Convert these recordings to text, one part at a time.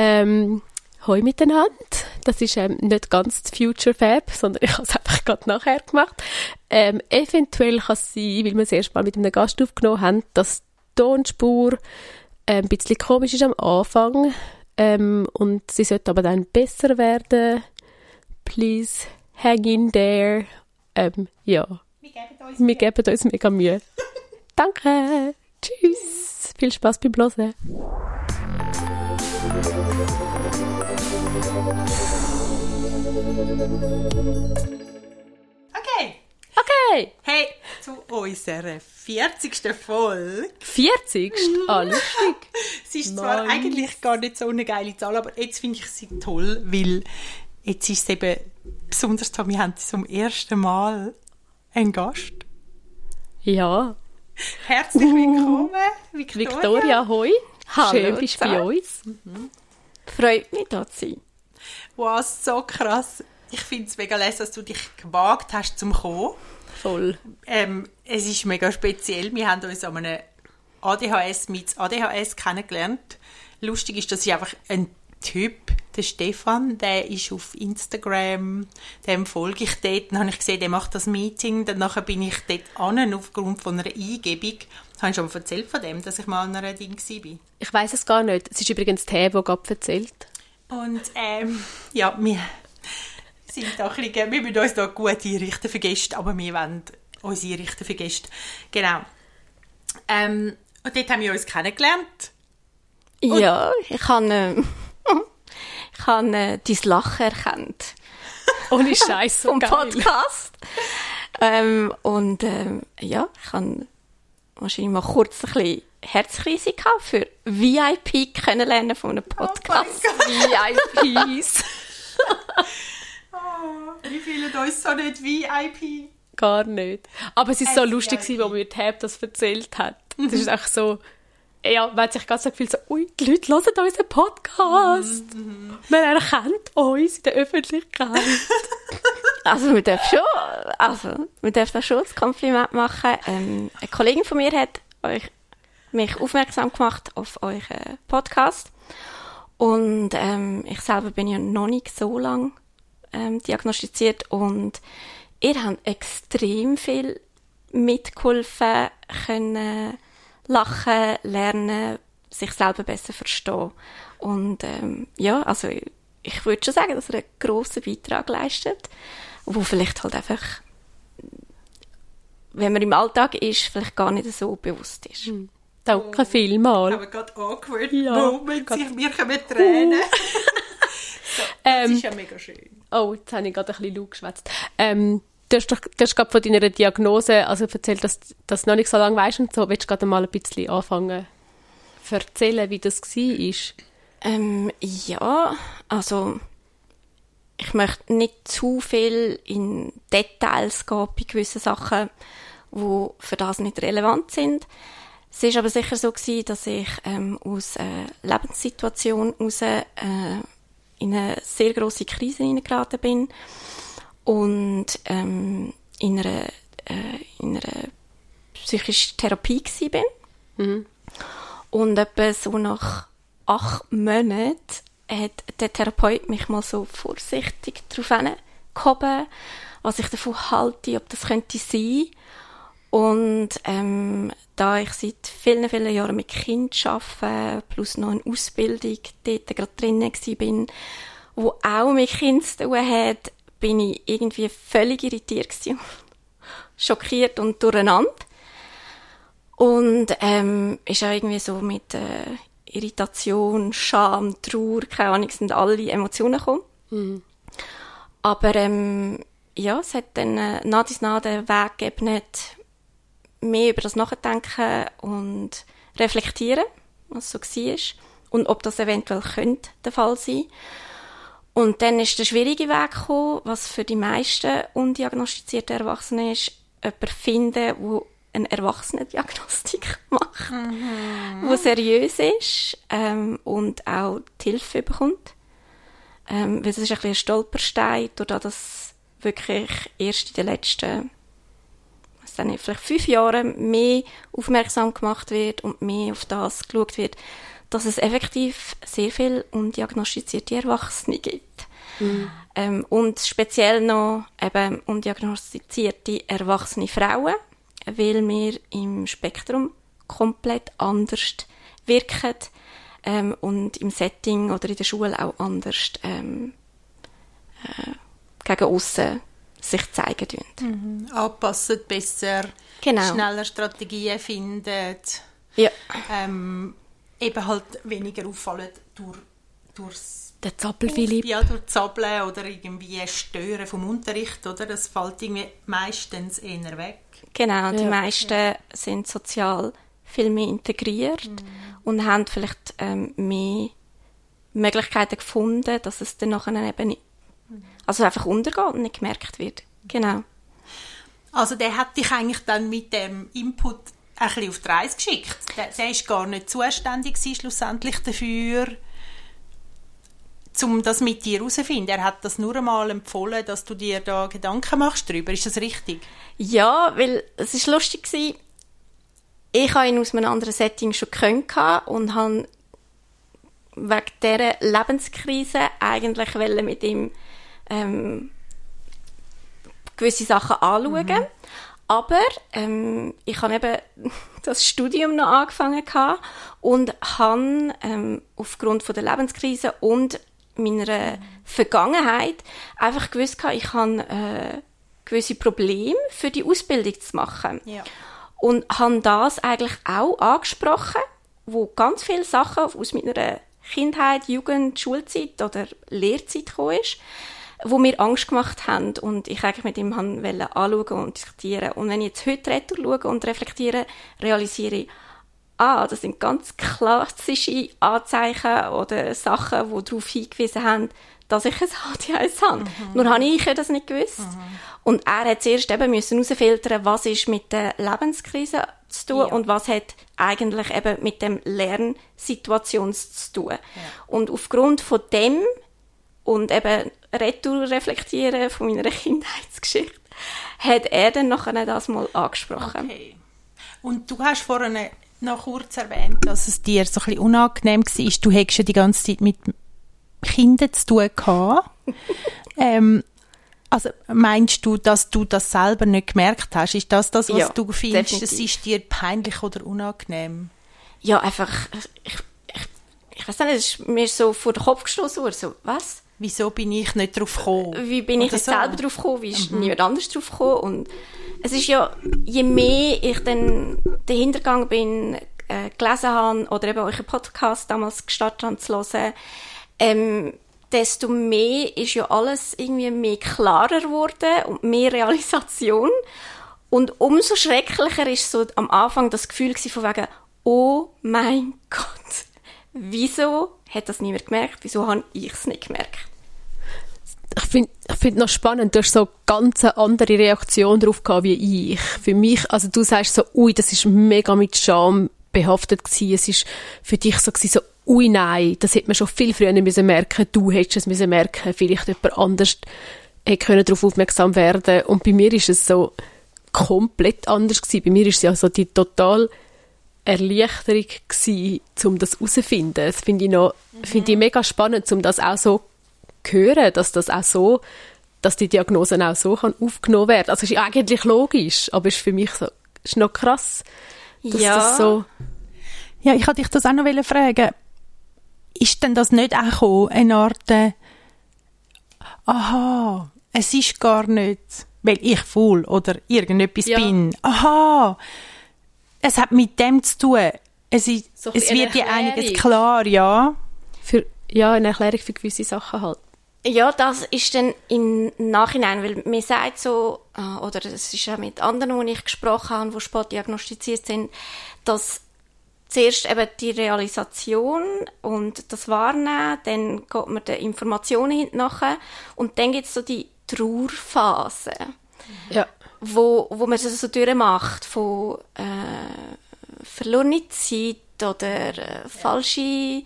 Ähm, Hoi miteinander. Das ist ähm, nicht ganz das Future Fab, sondern ich habe es einfach gerade nachher gemacht. Ähm, eventuell kann es sein, weil wir es erst mal mit einem Gast aufgenommen haben, dass die Tonspur ähm, ein bisschen komisch ist am Anfang ähm, und sie sollte aber dann besser werden. Please hang in there. Ähm, ja. Wir geben uns, wir geben uns mega Mühe. Danke. Tschüss. Viel Spaß beim Hören. Okay. Okay. Hey, zu unserer 40. Folge. 40? Ah, lustig. Sie ist zwar nice. eigentlich gar nicht so eine geile Zahl, aber jetzt finde ich sie toll, weil jetzt ist es eben besonders toll, wir haben zum ersten Mal einen Gast. Ja. Herzlich willkommen, Victoria. Victoria, hoi. Hallo, Schön, bist du bei uns. Mhm. Freut mich, da zu sein. Wow, so krass. Ich finde es mega lässig, dass du dich gewagt hast zum kommen. Voll. Ähm, es ist mega speziell. Wir haben uns an einem ADHS mit ADHS kennengelernt. Lustig ist, dass ich einfach ein Typ, der Stefan, der ist auf Instagram, dem folge ich dort, dann habe ich gesehen, der macht das Meeting, dann bin ich dort an, aufgrund von einer Eingebung, habe ich schon mal erzählt von dem, dass ich mal an einer Ding war? Ich weiß es gar nicht. Es ist übrigens der, der gerade erzählt. Und ähm, ja, wir sind da ein bisschen, wir müssen uns da gut einrichten für Gäste, aber wir wollen uns einrichten für Gäste. Genau. Ähm, und dort haben wir uns kennengelernt. Und ja, ich habe, äh, ich habe äh, dein Lachen erkannt. Ohne Scheiß so Vom geil. Podcast. ähm, und ähm, ja, ich habe wahrscheinlich mal kurz ein bisschen Gehabt für VIP kennenlernen von einem oh Podcast. Oh VIPs. oh, wir fühlen uns so nicht VIP. Gar nicht. Aber es ist so lustig, als mir Tab das erzählt hat. Das ist echt so, ja, man hat sich ganz so gefühlt, so, ui, die Leute hören unseren Podcast. Mm -hmm. Man erkennt uns in der Öffentlichkeit. also, man darf schon, also, man darf da schon das Kompliment machen. Ähm, eine Kollegin von mir hat euch mich aufmerksam gemacht auf euren Podcast. Und ähm, ich selber bin ja noch nicht so lange ähm, diagnostiziert und ihr habt extrem viel mitgeholfen, können lachen, lernen, sich selber besser verstehen. Und ähm, ja, also ich, ich würde schon sagen, dass ihr einen grossen Beitrag leistet, wo vielleicht halt einfach, wenn man im Alltag ist, vielleicht gar nicht so bewusst ist. Mhm. Danke vielmals. Aber gerade awkward ja, Moments, grad... mir kommen Tränen. so, das ähm, ist ja mega schön. Oh, jetzt habe ich gerade ein bisschen laut geschwätzt. Ähm, du hast, doch, du hast gerade von deiner Diagnose also erzählt, dass du das noch nicht so lange weißt und so. Willst du gerade mal ein bisschen anfangen zu erzählen, wie das war? Ähm, ja, also ich möchte nicht zu viel in Details gehen bei gewissen Sachen, die für das nicht relevant sind. Es ist aber sicher so gewesen, dass ich ähm, aus äh, Lebenssituation heraus äh, in eine sehr große Krise hineingeraten bin und ähm, in einer, äh, in einer psychischen Therapie gewesen bin. Mhm. Und etwa so nach acht Monaten hat der Therapeut mich mal so vorsichtig darauf hingehoben, was ich davon halte, ob das könnte sein. Und ähm, da ich seit vielen, vielen Jahren mit Kind arbeite, plus noch eine Ausbildung dort gerade drinnen bin, wo auch mit Kind zu tun hat, bin ich irgendwie völlig irritiert gewesen. schockiert und durcheinander. Und ähm, ist auch irgendwie so mit äh, Irritation, Scham, Trauer, keine Ahnung, sind alle Emotionen gekommen. Mhm. Aber ähm, ja, es hat dann äh, nach dies nach den Weg gegeben, mehr über das Nachdenken und reflektieren, was so war und ob das eventuell könnte der Fall sein. Und dann ist der schwierige Weg gekommen, was für die meisten undiagnostizierten Erwachsenen ist, jemanden finden, der eine Erwachsenendiagnostik macht, mhm. wo seriös ist ähm, und auch die Hilfe bekommt. Ähm, weil das ist ein bisschen ein Stolperstein, dadurch, dass wirklich erst in den letzten dann vielleicht fünf Jahren mehr aufmerksam gemacht wird und mehr auf das geschaut wird, dass es effektiv sehr viel undiagnostizierte Erwachsene gibt. Mhm. Ähm, und speziell noch eben undiagnostizierte erwachsene Frauen, weil wir im Spektrum komplett anders wirken ähm, und im Setting oder in der Schule auch anders ähm, äh, gegen außen sich zeigen tun. Mhm. Anpassen, besser, Genau. schneller Strategien finden, Ja. ähm, eben halt weniger auffallen durch, durchs Der Zappel-Philipp. ja, durch Zappeln oder irgendwie Stören vom Unterricht, oder? Das fällt irgendwie meistens eher weg. Genau, die Ja. meisten sind sozial viel mehr integriert und haben vielleicht ähm, mehr Möglichkeiten gefunden, dass es dann nachher eben nicht, also einfach untergeht und nicht gemerkt wird. Genau. Also der hat dich eigentlich dann mit dem Input ein bisschen auf die Reise geschickt. Der, der ist gar nicht zuständig schlussendlich dafür, um das mit dir herauszufinden. Er hat das nur einmal empfohlen, dass du dir da Gedanken machst darüber. Ist das richtig? Ja, weil es ist lustig gewesen. Ich habe ihn aus einem anderen Setting schon gekannt und habe wegen dieser Lebenskrise eigentlich mit ihm ähm, gewisse Sachen anschauen. Aber ähm, ich habe eben das Studium noch angefangen gehabt und habe ähm, aufgrund von der Lebenskrise und meiner Vergangenheit einfach gewusst, gehabt, ich habe äh, gewisse Probleme für die Ausbildung zu machen. Ja. Und habe das eigentlich auch angesprochen, wo ganz viele Sachen aus meiner Kindheit, Jugend, Schulzeit oder Lehrzeit gekommen ist, wo mir Angst gemacht haben und ich eigentlich mit ihm wollte anschauen und diskutieren. Und wenn ich jetzt heute retour schaue und reflektiere, realisiere ich, ah, das sind ganz klassische Anzeichen oder Sachen, die darauf hingewiesen haben, dass ich ein HDHS habe. Nur habe ich ja das nicht gewusst. Und er hat zuerst eben müssen herausfiltern, was ist mit der Lebenskrise zu tun Ja. und was hat eigentlich eben mit dem Lernsituation zu tun. Und aufgrund von dem und eben Retour reflektieren von meiner Kindheitsgeschichte, hat er dann nachher das mal angesprochen. Okay. Und du hast vorhin noch kurz erwähnt, dass es dir so ein bisschen unangenehm war. Du hättest ja die ganze Zeit mit Kindern zu tun gehabt. ähm, also meinst du, dass du das selber nicht gemerkt hast? Ist das das, was Ja, du findest, es ist dir peinlich oder unangenehm? Ja, einfach, ich, ich, ich weiß nicht, es ist mir so vor den Kopf gestoßen worden, so, was? Wieso bin ich nicht drauf gekommen? Wie bin ich Oder so? Mhm. selber drauf gekommen? Wie ist niemand anders drauf gekommen? Und es ist ja, je mehr ich dann dahinter gegangen bin, äh, gelesen habe oder eben euren Podcast damals gestartet habe zu hören, ähm, desto mehr ist ja alles irgendwie mehr klarer geworden und mehr Realisation. Und umso schrecklicher ist so am Anfang das Gefühl von wegen, oh mein Gott, wieso hat das niemand gemerkt? Wieso habe ich es nicht gemerkt? ich finde ich find noch spannend, du hast so ganz eine andere Reaktion darauf gehabt wie ich. Für mich, also du sagst so, ui, das ist mega mit Scham behaftet gewesen. Es ist für dich so gewesen, so, ui, nein, das hätte man schon viel früher müssen merken. Du hättest es müssen merken. Vielleicht jemand anders hätte können darauf aufmerksam werden. Und bei mir ist es so komplett anders gewesen. Bei mir ist es ja so die total Erleichterung gewesen, um das herauszufinden. Das finde ich noch, finde ich mega spannend, um das auch so hören, dass das auch so, dass die Diagnose auch so kann aufgenommen werden. Also es ist ja eigentlich logisch, aber es ist für mich so, ist noch krass, dass Ja. das so, Ja, ich wollte dich das auch noch fragen. Ist denn das nicht auch gekommen, eine Art, äh, aha, es ist gar nicht, weil ich faul oder irgendetwas Ja. bin. Aha, es hat mit dem zu tun. Es, ist, So es wird dir einiges klar, ja. für, ja, eine Erklärung für gewisse Sachen halt. Ja, das ist dann im Nachhinein, weil mir sagt so, äh, oder es ist auch mit anderen, die ich gesprochen habe, die spät diagnostiziert sind, dass zuerst eben die Realisation und das Wahrnehmen, dann geht man den Informationen hinten nachher und dann gibt es so die Trauerphase, Ja. Wo, wo man das so durchmacht von äh, verlorene Zeit oder äh, falsche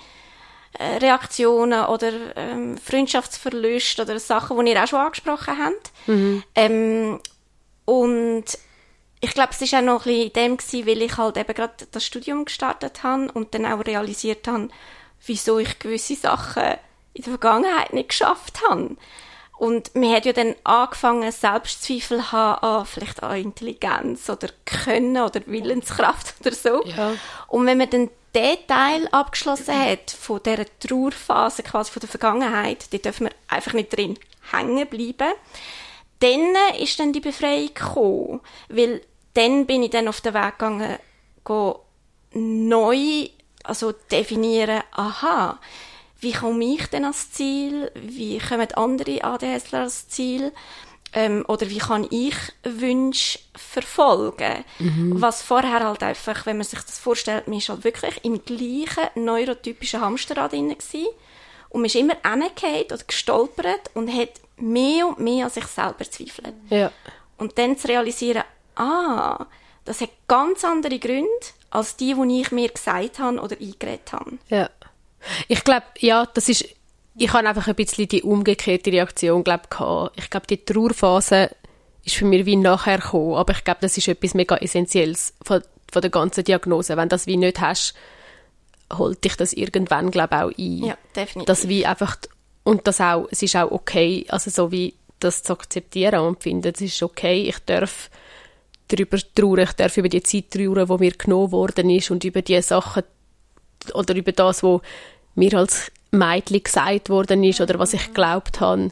äh, Reaktionen oder ähm, Freundschaftsverlust oder Sachen, die ihr auch schon angesprochen habt. Ähm, und ich glaube, es war auch noch ein bisschen in dem gewesen, weil ich halt eben gerade das Studium gestartet habe und dann auch realisiert habe, wieso ich gewisse Sachen in der Vergangenheit nicht geschafft habe. Und mir hat ja dann angefangen, Selbstzweifel zu haben an vielleicht an Intelligenz oder Können oder Willenskraft oder so. Ja. Und wenn man dann den Teil abgeschlossen hat von dieser Trauerphase quasi von der Vergangenheit, da dürfen wir einfach nicht drin hängen bleiben. Dann ist dann die Befreiung gekommen, weil dann bin ich dann auf den Weg gegangen, go neu, also definieren, aha, wie komme ich denn ans Ziel? Wie kommen andere ADHSler ans Ziel? Ähm, oder wie kann ich Wünsche verfolgen? Was vorher halt einfach, wenn man sich das vorstellt, man ist halt wirklich im gleichen neurotypischen Hamsterrad drin gewesen. Und man ist immer reingefallen oder gestolpert und hat mehr und mehr an sich selber gezweifelt. Ja. Und dann zu realisieren, ah, das hat ganz andere Gründe als die, die ich mir gesagt habe oder eingeredet habe. Ja. Ich glaube, ja, das ist, ich habe einfach ein bisschen die umgekehrte Reaktion, glaube gehabt. Ich glaube, die Trauerphase ist für mich wie nachher gekommen, aber ich glaube, das ist etwas mega Essentielles von, von der ganzen Diagnose. Wenn du das wie nicht hast, holt dich das irgendwann, glaube auch ein. Ja, definitiv. Das wie einfach, und das auch, es ist auch okay, also so wie das zu akzeptieren und finden, es ist okay, ich darf darüber trauern, ich darf über die Zeit trauern, wo mir genommen worden ist und über die Sachen oder über das, wo mir als Mädchen gesagt worden ist oder was ich geglaubt habe.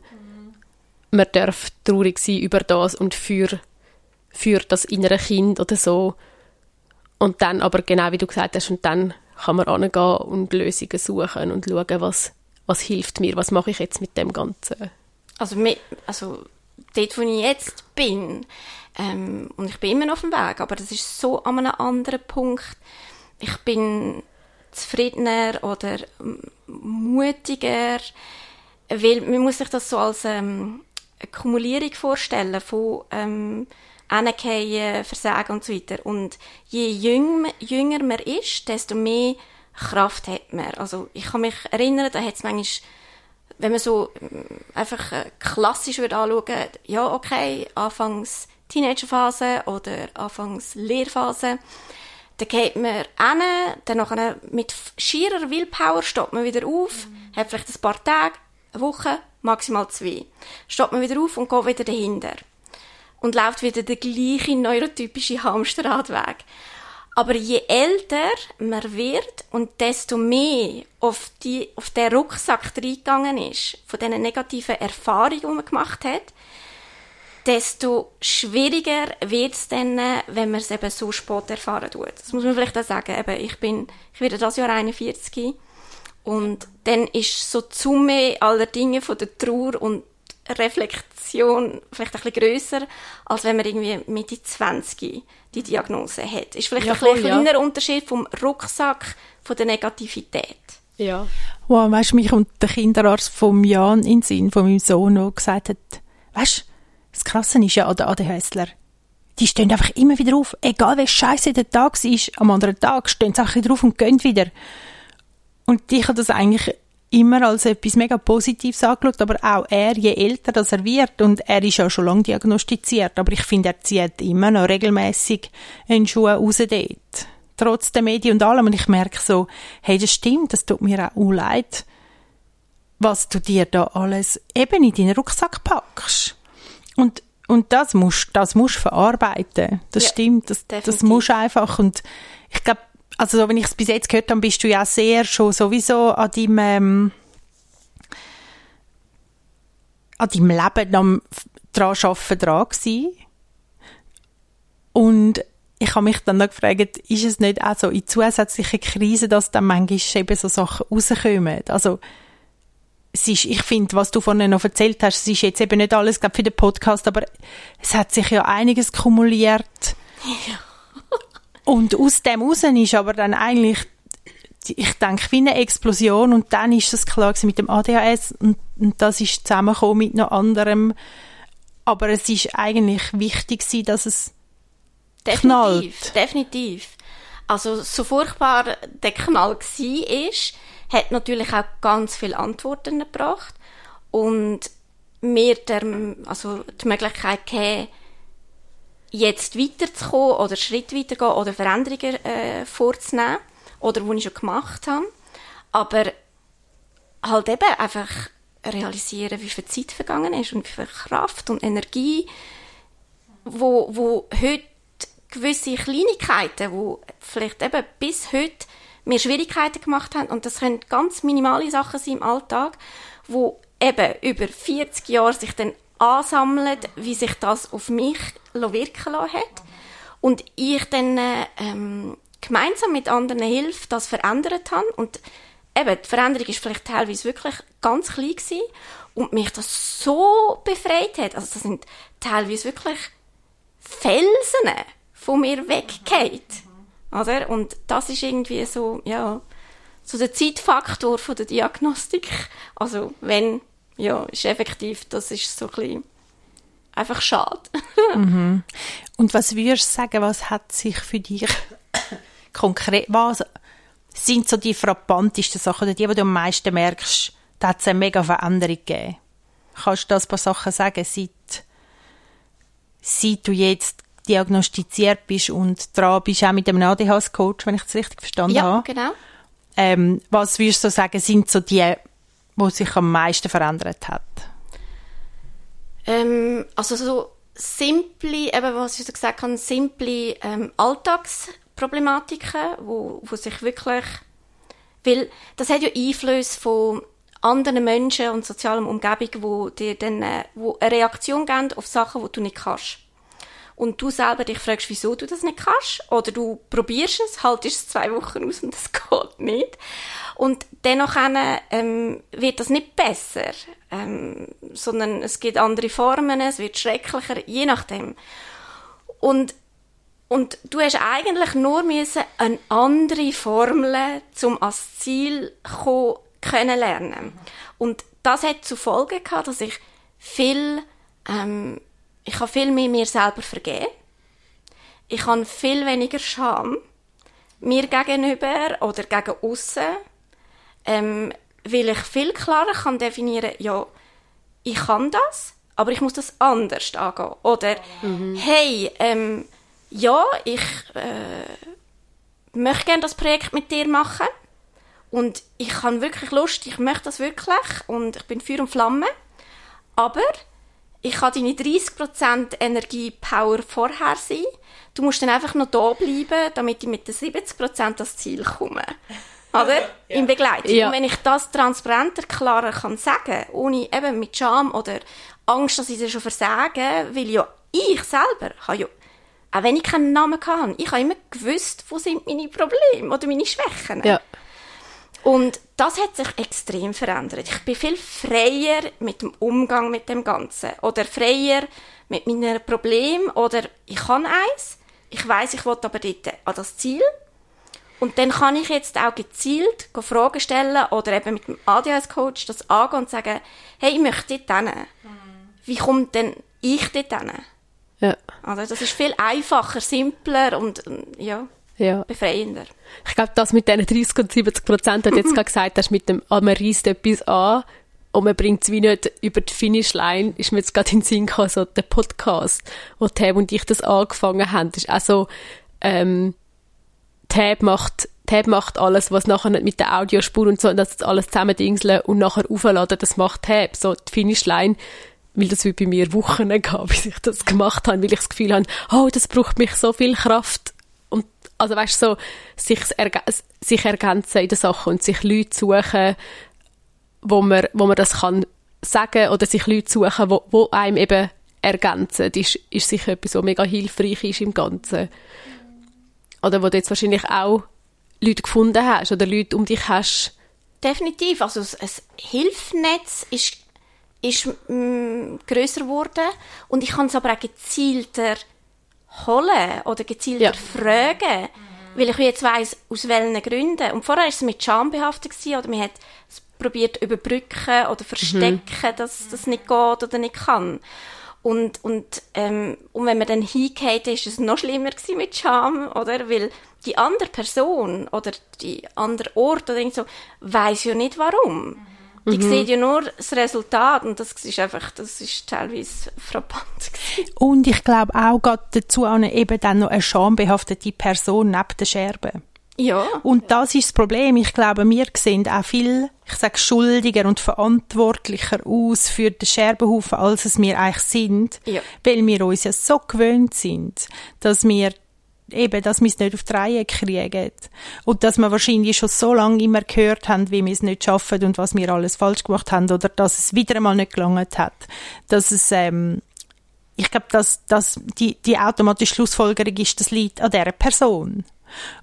Man darf traurig sein über das und für, für das innere Kind oder so. Und dann aber genau wie du gesagt hast, und dann kann man angehen und Lösungen suchen und schauen, was, was hilft mir, was mache ich jetzt mit dem Ganzen. Also, also dort, wo ich jetzt bin, ähm, und ich bin immer noch auf dem Weg, aber das ist so an einem anderen Punkt. Ich bin zufriedener oder mutiger, weil man muss sich das so als ähm, eine Kumulierung vorstellen von ähm, Anerkennen, Versagen und so weiter. Und je jüng, jünger man ist, desto mehr Kraft hat man. Also ich kann mich erinnern, da hat es manchmal wenn man so ähm, einfach äh, klassisch würde anschauen, ja, okay, anfangs Teenagerphase oder anfangs Lehrphase, dann geht man hin, dann nachher mit schierer Willpower steht man wieder auf, hat vielleicht ein paar Tage, eine Woche, maximal zwei. Steht man wieder auf und geht wieder dahinter. Und läuft wieder der gleiche neurotypische Hamsterradweg. Aber je älter man wird und desto mehr auf, die, auf den Rucksack reingegangen ist, von diesen negativen Erfahrungen, die man gemacht hat, desto schwieriger wird es dann, wenn man es eben so spät erfahren tut. Das muss man vielleicht auch sagen. Eben, ich bin, ich werde das Jahr 41 und dann ist so die Summe aller Dinge von der Trauer und Reflexion vielleicht ein bisschen grösser, als wenn man irgendwie Mitte 20 die Diagnose hat. Ist vielleicht Ja, voll, ja. ein kleiner Unterschied vom Rucksack von der Negativität. Ja. Wow, weißt du, mich kommt der Kinderarzt vom Jan in den Sinn, von meinem Sohn, der gesagt hat, weißt du, das Krasse ist ja an den ADHSler, die stehen einfach immer wieder auf, egal wie scheiße der Tag ist, am anderen Tag stehen sie einfach wieder auf und gehen wieder. Und ich habe das eigentlich immer als etwas mega Positives angeschaut, aber auch er, je älter das er wird, und er ist ja schon lange diagnostiziert, aber ich finde, er zieht immer noch regelmäßig einen Schuh raus dort. Trotz der Medien und allem. Und ich merke so, hey, das stimmt, das tut mir auch leid, was du dir da alles eben in deinen Rucksack packst. Und, und das musst, das musst du verarbeiten. Das Ja, stimmt, das, das definitiv. musst du einfach. Und ich glaube, also so, wenn ich es bis jetzt gehört habe, bist du ja sehr schon sowieso an deinem, ähm, an deinem Leben am dran arbeiten dran gewesen. Und ich habe mich dann noch gefragt, ist es nicht auch so in zusätzlichen Krisen, dass dann manchmal eben so Sachen rauskommen? Also, es ist, ich finde, was du vorhin noch erzählt hast, es ist jetzt eben nicht alles glaub, für den Podcast, aber es hat sich ja einiges kumuliert. Und aus dem raus ist aber dann eigentlich, ich denke, wie eine Explosion und dann ist es klar mit dem ADHS und, und das ist zusammengekommen mit noch anderem. Aber es ist eigentlich wichtig gewesen, dass es Definitiv, knallt. definitiv. Also, so furchtbar der Knall war, ist, hat natürlich auch ganz viele Antworten gebracht und mir der, also die Möglichkeit gegeben, jetzt weiterzukommen oder Schritt weiterzugehen oder Veränderungen äh, vorzunehmen oder die ich schon gemacht habe. Aber halt eben einfach realisieren, wie viel Zeit vergangen ist und wie viel Kraft und Energie, wo, wo heute gewisse Kleinigkeiten, wo vielleicht eben bis heute mir Schwierigkeiten gemacht haben und das können ganz minimale Sachen sein im Alltag, wo eben über 40 Jahre sich dann ansammeln, wie sich das auf mich wirken lassen hat und ich dann ähm, gemeinsam mit anderen Hilfe das verändert habe und eben, die Veränderung ist vielleicht teilweise wirklich ganz klein gewesen und mich das so befreit hat. Also das sind teilweise wirklich Felsen von mir weggeht. Oder? Und das ist irgendwie so, ja, so der Zeitfaktor von der Diagnostik. Also, wenn, ja, ist effektiv, das ist so ein bisschen einfach schade. mhm. Und was würdest du sagen, was hat sich für dich konkret, was sind so die frappantesten Sachen, oder die, die du am meisten merkst, da hat es eine mega Veränderung gegeben? Kannst du da ein paar Sachen sagen, seit, seit du jetzt diagnostiziert bist und dran bist, auch mit dem ADHS-Coach, wenn ich es richtig verstanden ja, habe? Ja, genau. Ähm, was würdest du sagen, sind so die, die sich am meisten verändert hat? Ähm, also so simple, eben was ich so gesagt habe, simple ähm, Alltagsproblematiken, wo, wo sich wirklich, weil das hat ja Einfluss von anderen Menschen und sozialer Umgebung, wo dir dann, äh, wo eine Reaktion geben auf Sachen, die du nicht kannst und du selber dich fragst, wieso du das nicht kannst, oder du probierst es, haltest es zwei Wochen aus und das geht nicht. Und dennoch ähm, wird das nicht besser, ähm, sondern es gibt andere Formen, es wird schrecklicher, je nachdem. Und und du hast eigentlich nur müssen eine andere Formel zum als Ziel kommen, können lernen. Und das hat zur Folge gehabt, dass ich viel ähm, ich habe viel mehr mir selber vergeben. Ich habe viel weniger Scham mir gegenüber oder gegen außen, ähm, weil ich viel klarer kann definieren, ja, ich kann das, aber ich muss das anders angehen. Oder mhm. hey, ähm, ja, ich äh, möchte gerne das Projekt mit dir machen und ich habe wirklich Lust, ich möchte das wirklich und ich bin Feuer und Flamme, aber ich kann deine 30% Energie-Power vorher sein. Du musst dann einfach noch da bleiben, damit ich mit den 70% das Ziel komme. Oder? ja. Im Begleitung. Ja. Und wenn ich das transparenter, klarer kann sagen, ohne eben mit Scham oder Angst, dass ich das schon versage, weil ja ich selber habe ja, auch wenn ich keinen Namen kann, ich habe immer gewusst, wo sind meine Probleme oder meine Schwächen. Ja. Und das hat sich extrem verändert. Ich bin viel freier mit dem Umgang mit dem Ganzen. Oder freier mit meinen Problemen. Oder ich kann eins. Ich weiß, ich will aber dort an das Ziel. Und dann kann ich jetzt auch gezielt Fragen stellen oder eben mit dem ADHS-Coach das angehen und sagen, hey, ich möchte dort hin. Wie kommt denn ich dort hin? Ja. Also das ist viel einfacher, simpler und ja ja. befreiender. Ich glaube, das mit diesen 30 und 70 Prozent, hat jetzt gerade gesagt hast, mit dem, ah, man reißt etwas an und man bringt es wie nicht über die Finishline, ist mir jetzt gerade in den Sinn gekommen, so der Podcast, wo Tab und ich das angefangen haben, ist auch so, ähm, Tab macht, Tab macht alles, was nachher nicht mit der Audiospur und so, das alles zusammendingseln und nachher aufladen, das macht Tab. So, die Finishline, weil das wie bei mir Wochen gab, bis ich das gemacht habe, weil ich das Gefühl habe, oh, das braucht mich so viel Kraft also weißt so, sich, erg sich ergänzen in der Sache und sich Leute suchen, wo man, wo man das kann sagen oder sich Leute suchen, wo, wo einem eben ergänzen, ist, ist sicher etwas, was mega hilfreich ist im Ganzen. Oder wo du jetzt wahrscheinlich auch Leute gefunden hast oder Leute um dich hast. Definitiv. Also ein Hilfnetz ist, ist mm, grösser geworden und ich kann es aber auch gezielter holen oder gezielt ja. fragen, weil ich jetzt weiss, aus welchen Gründen. Und vorher war es mit Scham behaftet gewesen, oder man hat es probiert überbrücken oder verstecken, mhm. dass das nicht geht oder nicht kann. Und, und, ähm, und wenn man dann hingeht, ist es noch schlimmer gewesen mit Scham, oder? Weil die andere Person oder die andere Ort oder so weiss ja nicht warum. Die mhm. sehen ja nur das Resultat und das ist einfach, das ist teilweise frappant. Und ich glaube auch gerade dazu eine, eben dann noch eine schambehaftete Person neben der Scherbe. Ja. Und das ist das Problem. Ich glaube, wir sehen auch viel, ich sage, schuldiger und verantwortlicher aus für den Scherbenhaufen, als es wir eigentlich sind. Ja. Weil wir uns ja so gewöhnt sind, dass wir eben, dass wir es nicht auf die Reihe kriegen. Und dass wir wahrscheinlich schon so lange immer gehört haben, wie wir es nicht schaffen und was wir alles falsch gemacht haben oder dass es wieder einmal nicht gelangt hat. Dass es, ähm, ich glaube, dass, dass die, die automatische Schlussfolgerung ist, das liegt an dieser Person.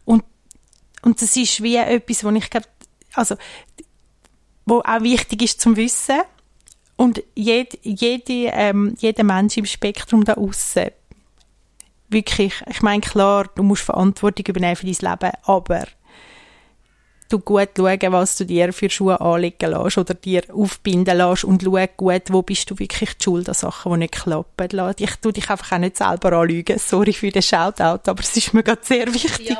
Und, und das ist wie etwas, wo ich glaube, also, wo auch wichtig ist zum Wissen. Und jed, jede, ähm, jeder Mensch im Spektrum da außen wirklich, ich meine, klar, du musst Verantwortung übernehmen für dein Leben, aber du gut schauen, was du dir für Schuhe anlegen lässt oder dir aufbinden lässt und schau gut, wo bist du wirklich die Schuld an Sachen, die nicht klappen. Ich tue dich einfach auch nicht selber anlügen. Sorry für den Shoutout, aber es ist mir gerade sehr wichtig ja.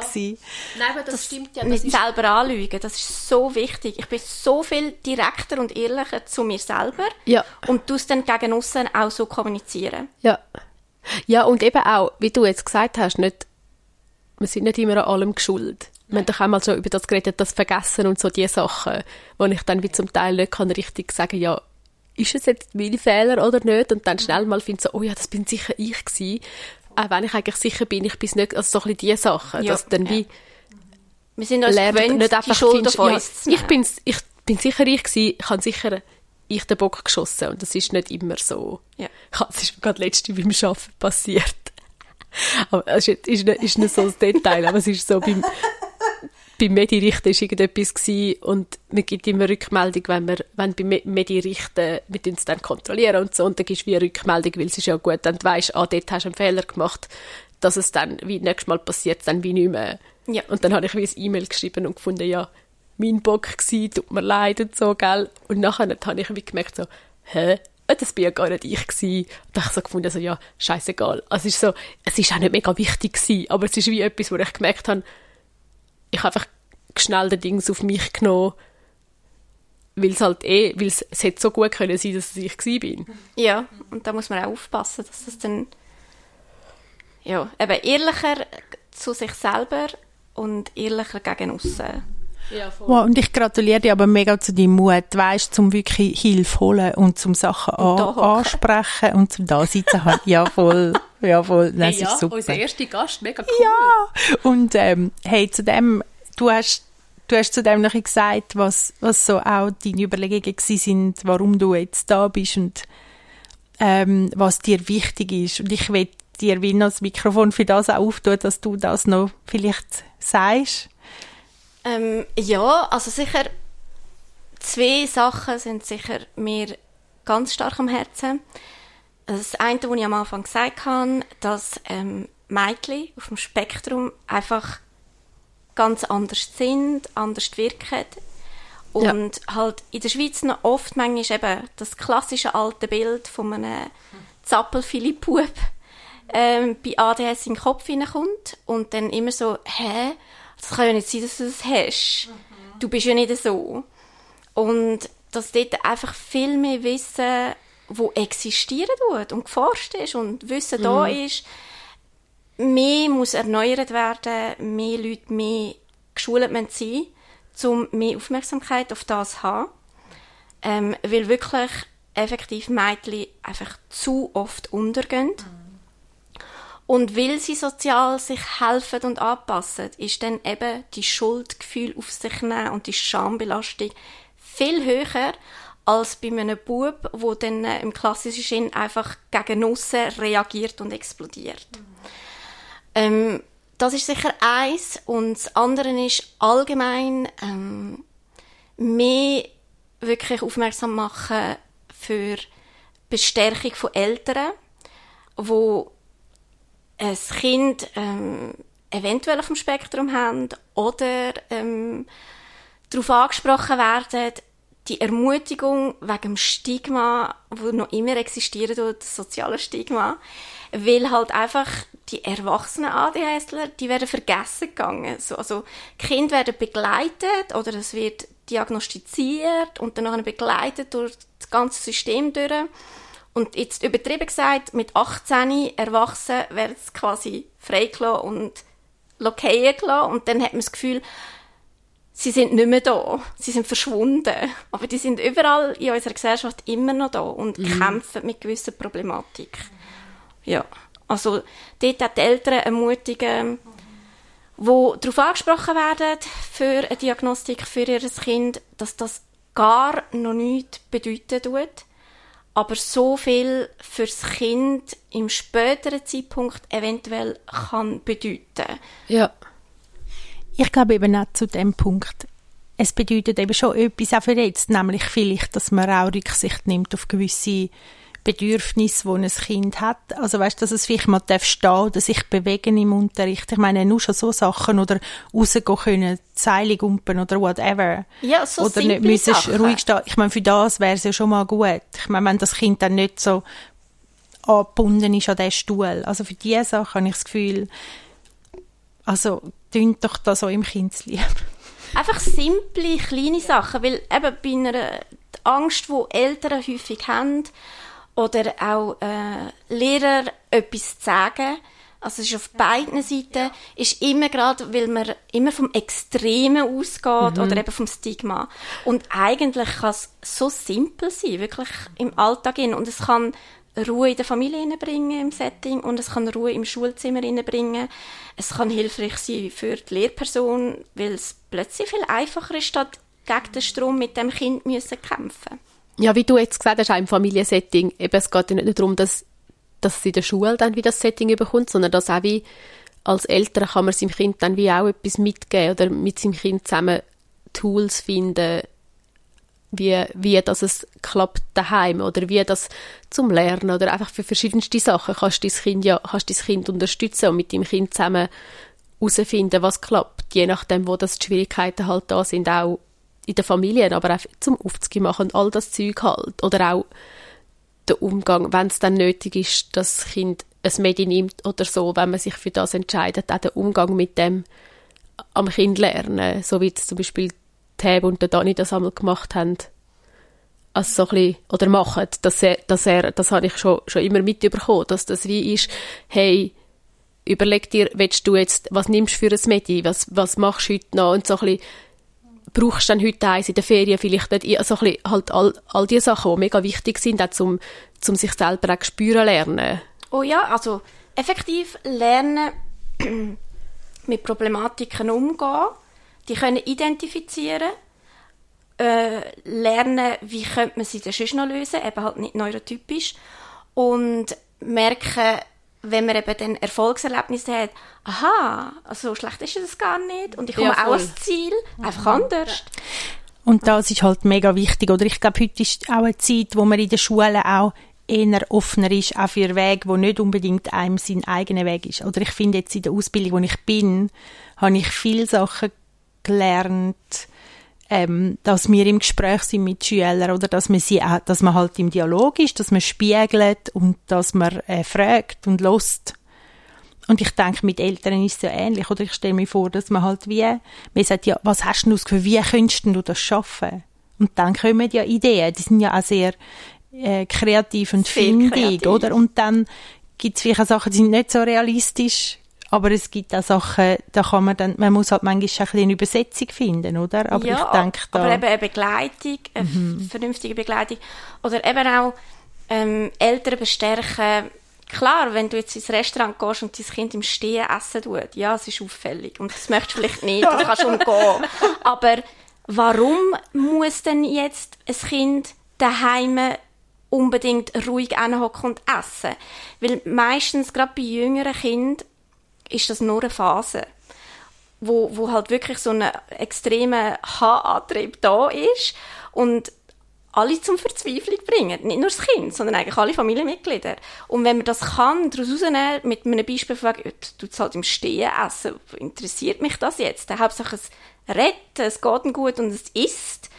Nein, aber das, das stimmt ja. Das nicht selber anlügen, das ist so wichtig. Ich bin so viel direkter und ehrlicher zu mir selber ja. und du es dann gegen außen auch so kommunizieren. Ja. Ja, und eben auch, wie du jetzt gesagt hast, nicht, wir sind nicht immer an allem geschuld. Wir haben doch einmal so über das geredet, das Vergessen und so die Sachen, wo ich dann wie zum Teil nicht kann richtig sagen, ja, ist es jetzt meine Fehler oder nicht? Und dann schnell mal finde so, oh ja, das bin sicher ich gewesen. Auch wenn ich eigentlich sicher bin, ich bin nicht, also so ein bisschen die Sachen, ja. dass dann wie wir sind uns lernt, gewöhnt, nicht einfach die Schuld auf uns ja, ich, bin's, ich bin sicher ich gewesen, ich habe sicher ich den Bock geschossen und das ist nicht immer so. Ja. Das ist mir gerade letzte beim Arbeiten passiert. Aber es ist, ist, nicht, ist nicht so ein Detail, aber es ist so beim, beim Medirichten ist irgendetwas gewesen und man gibt immer Rückmeldung, wenn wir, wenn beim Medirichten, wir es dann kontrollieren und so, und dann gibst du wie eine Rückmeldung, weil es ist ja gut, dann du weißt, ah, dort hast du einen Fehler gemacht, dass es dann, wie nächstes Mal passiert, dann wie nicht mehr. Ja. Und dann habe ich wie ein E-Mail geschrieben und gefunden, ja, mein Bock gewesen, tut mir leid und so, gell. Und nachher habe ich gemerkt so, hä? Äh, das bin ja gar nicht ich gewesen. Und ich so gefunden, so, ja, scheißegal. Also es ist so, es ist auch nicht mega wichtig gewesen, aber es ist wie etwas, wo ich gemerkt habe, ich habe einfach schnell den Dings auf mich genommen, weil es halt eh, weil es, es hätte so gut können sein, dass es ich gewesen bin. Ja, und da muss man auch aufpassen, dass es dann, ja, eben ehrlicher zu sich selber und ehrlicher gegen außen ja, wow, und ich gratuliere dir aber mega zu deinem Mut, weißt, zum wirklich Hilfe holen und zum Sachen an, ansprechen und zum da sitzen haben. Ja, voll. Ja, voll. Das hey, ja, ist super. unser erster Gast, mega cool. Ja, und ähm, hey, zu dem, du hast Du hast zu dem noch gesagt, was, was so auch deine Überlegungen sind, warum du jetzt da bist und ähm, was dir wichtig ist. Und ich will dir wie noch das Mikrofon für das auch auftun, dass du das noch vielleicht sagst. Ähm, ja, also sicher zwei Sachen sind sicher mir ganz stark am Herzen. Das eine, was ich am Anfang gesagt habe, dass ähm, Mädchen auf dem Spektrum einfach ganz anders sind, anders wirken. Und ja. halt in der Schweiz noch oft manchmal eben das klassische alte Bild von einem Zappel-Philipp-Bub ähm, bei ADS in den Kopf hineinkommt und dann immer so, hä, das kann ja nicht sein, dass du das hast. Mhm. Du bist ja nicht so. Und dass dort einfach viel mehr Wissen, wo existieren tut und geforscht ist und Wissen mhm. da ist, mehr muss erneuert werden, mehr Leute mehr geschult müssen sein, um mehr Aufmerksamkeit auf das zu haben. Ähm, weil wirklich effektiv Mädchen einfach zu oft untergehen. Mhm und weil sie sozial sich helfen und anpassen, ist dann eben die Schuldgefühl auf sich nehmen und die Schambelastung viel höher als bei einem Bub, wo dann äh, im klassischen Sinn einfach gegen Nussen reagiert und explodiert. Mhm. Ähm, das ist sicher eins und das andere ist allgemein ähm, mehr wirklich aufmerksam machen für Bestärkung von Eltern, wo ein Kind ähm, eventuell auf dem Spektrum haben oder ähm, darauf angesprochen werden, die Ermutigung wegen dem Stigma, wo noch immer existiert, das soziale Stigma, weil halt einfach die erwachsenen ADHSler, die werden vergessen gegangen. So, also Kinder werden begleitet oder es wird diagnostiziert und dann begleitet durch das ganze System durch. Und jetzt übertrieben gesagt, mit 18 erwachsen werden es quasi freigelassen und lokieren gelassen. Und dann hat man das Gefühl, sie sind nicht mehr da. Sie sind verschwunden. Aber die sind überall in unserer Gesellschaft immer noch da und mhm. kämpfen mit gewissen Problematik. Ja. Also, dort auch die Eltern ermutigen, wo darauf angesprochen werden für eine Diagnostik für ihr Kind, dass das gar noch nichts bedeuten tut aber so viel fürs Kind im späteren Zeitpunkt eventuell kann bedeuten. Ja. Ich glaube eben auch zu dem Punkt, es bedeutet eben schon etwas auch für jetzt, nämlich vielleicht, dass man auch Rücksicht nimmt auf gewisse Bedürfnis, wo ein Kind hat. Also weißt, dass es vielleicht mal darf stehen oder sich bewegen im Unterricht. Ich meine, nur schon so Sachen oder rausgehen können, Seile gumpen oder whatever. Ja, so Oder nicht müssen ruhig stehen. Ich meine, für das wäre es ja schon mal gut. Ich meine, wenn das Kind dann nicht so angebunden ist an diesen Stuhl. Also für diese Sachen habe ich das Gefühl, also tönt doch das so im Kindslieb. Einfach simple, kleine Sachen, weil eben bei einer Angst, die Eltern häufig haben, oder auch äh, Lehrer etwas zu sagen. Also es ist auf beiden Seiten, ist immer gerade, weil man immer vom Extremen ausgeht mhm. oder eben vom Stigma. Und eigentlich kann es so simpel sein, wirklich im Alltag hin. Und es kann Ruhe in der Familie bringen im Setting und es kann Ruhe im Schulzimmer bringen. Es kann hilfreich sein für die Lehrperson, weil es plötzlich viel einfacher ist, statt gegen den Strom mit dem Kind müssen kämpfen ja, wie du jetzt gesagt hast, auch im Familiensetting, eben, es geht ja nicht darum, dass, dass sie in der Schule dann wie das Setting überkommt, sondern dass auch wie als Eltern kann man seinem Kind dann wie auch etwas mitgeben oder mit seinem Kind zusammen Tools finden, wie, wie das es klappt daheim oder wie das zum Lernen oder einfach für verschiedenste Sachen kannst du dein Kind ja, kannst dein Kind unterstützen und mit dem Kind zusammen herausfinden, was klappt, je nachdem, wo das die Schwierigkeiten halt da sind, auch in den Familien, aber auch zum Aufzugehen machen und all das Zeug halt. Oder auch der Umgang, wenn es dann nötig ist, dass das Kind ein Medi nimmt oder so, wenn man sich für das entscheidet, auch den Umgang mit dem am Kind lernen, so wie zum Beispiel Tab und der Dani das einmal gemacht haben. Also so bisschen, oder machen, dass er, dass er, das habe ich schon, schon immer mitbekommen, dass das wie ist, hey, überleg dir, willst du jetzt, was nimmst du für ein Medi, was, was machst du heute noch und so ein bisschen brauchst du dann heute eins in der Ferien vielleicht nicht, also ein halt all, all die Sachen, die mega wichtig sind, auch zum, zum sich selber auch spüren lernen. Oh ja, also effektiv lernen, mit Problematiken umgehen, die können identifizieren, äh, lernen, wie könnte man sie dann sonst noch lösen, eben halt nicht neurotypisch und merken, wenn man eben dann Erfolgserlebnisse hat, aha, so schlecht ist es gar nicht und ich komme ja, auch ans Ziel, einfach mhm. anders. Und das ist halt mega wichtig, oder? Ich glaube, heute ist auch eine Zeit, wo man in der Schule auch eher offener ist, auch für Wege, wo nicht unbedingt einem sein eigener Weg ist. Oder ich finde jetzt in der Ausbildung, wo ich bin, habe ich viele Sachen gelernt, ähm, dass wir im Gespräch sind mit Schülern oder dass man sie auch, dass man halt im Dialog ist, dass man spiegelt und dass man äh, fragt und lost. Und ich denke, mit Eltern ist es ja ähnlich. Oder ich stelle mir vor, dass man halt wie, man sagt ja, was hast du für wie könntest du das schaffen? Und dann kommen ja Ideen, die sind ja auch sehr äh, kreativ und findig, oder? Und dann gibt es vielleicht auch Sachen, die sind nicht so realistisch aber es gibt auch Sachen, da kann man dann, man muss halt manchmal ein eine Übersetzung finden, oder? Aber ja, ich denke da... aber eben eine Begleitung, eine mhm. vernünftige Begleitung. Oder eben auch ähm, Eltern bestärken. Klar, wenn du jetzt ins Restaurant gehst und dein Kind im Stehen essen tut, ja, es ist auffällig. Und das möchtest du vielleicht nicht, du kannst umgehen. Aber warum muss denn jetzt ein Kind daheim unbedingt ruhig anhocken und essen? Weil meistens, gerade bei jüngeren Kindern, ist das nur eine Phase, wo, wo halt wirklich so ein extremer Haarantrieb da ist und alle zum Verzweiflung bringen. Nicht nur das Kind, sondern eigentlich alle Familienmitglieder. Und wenn man das kann, daraus rausnehmen, mit einem Beispiel fragen, du halt im Stehen essen, interessiert mich das jetzt? Hauptsache es retten, es geht ihm gut und es isst.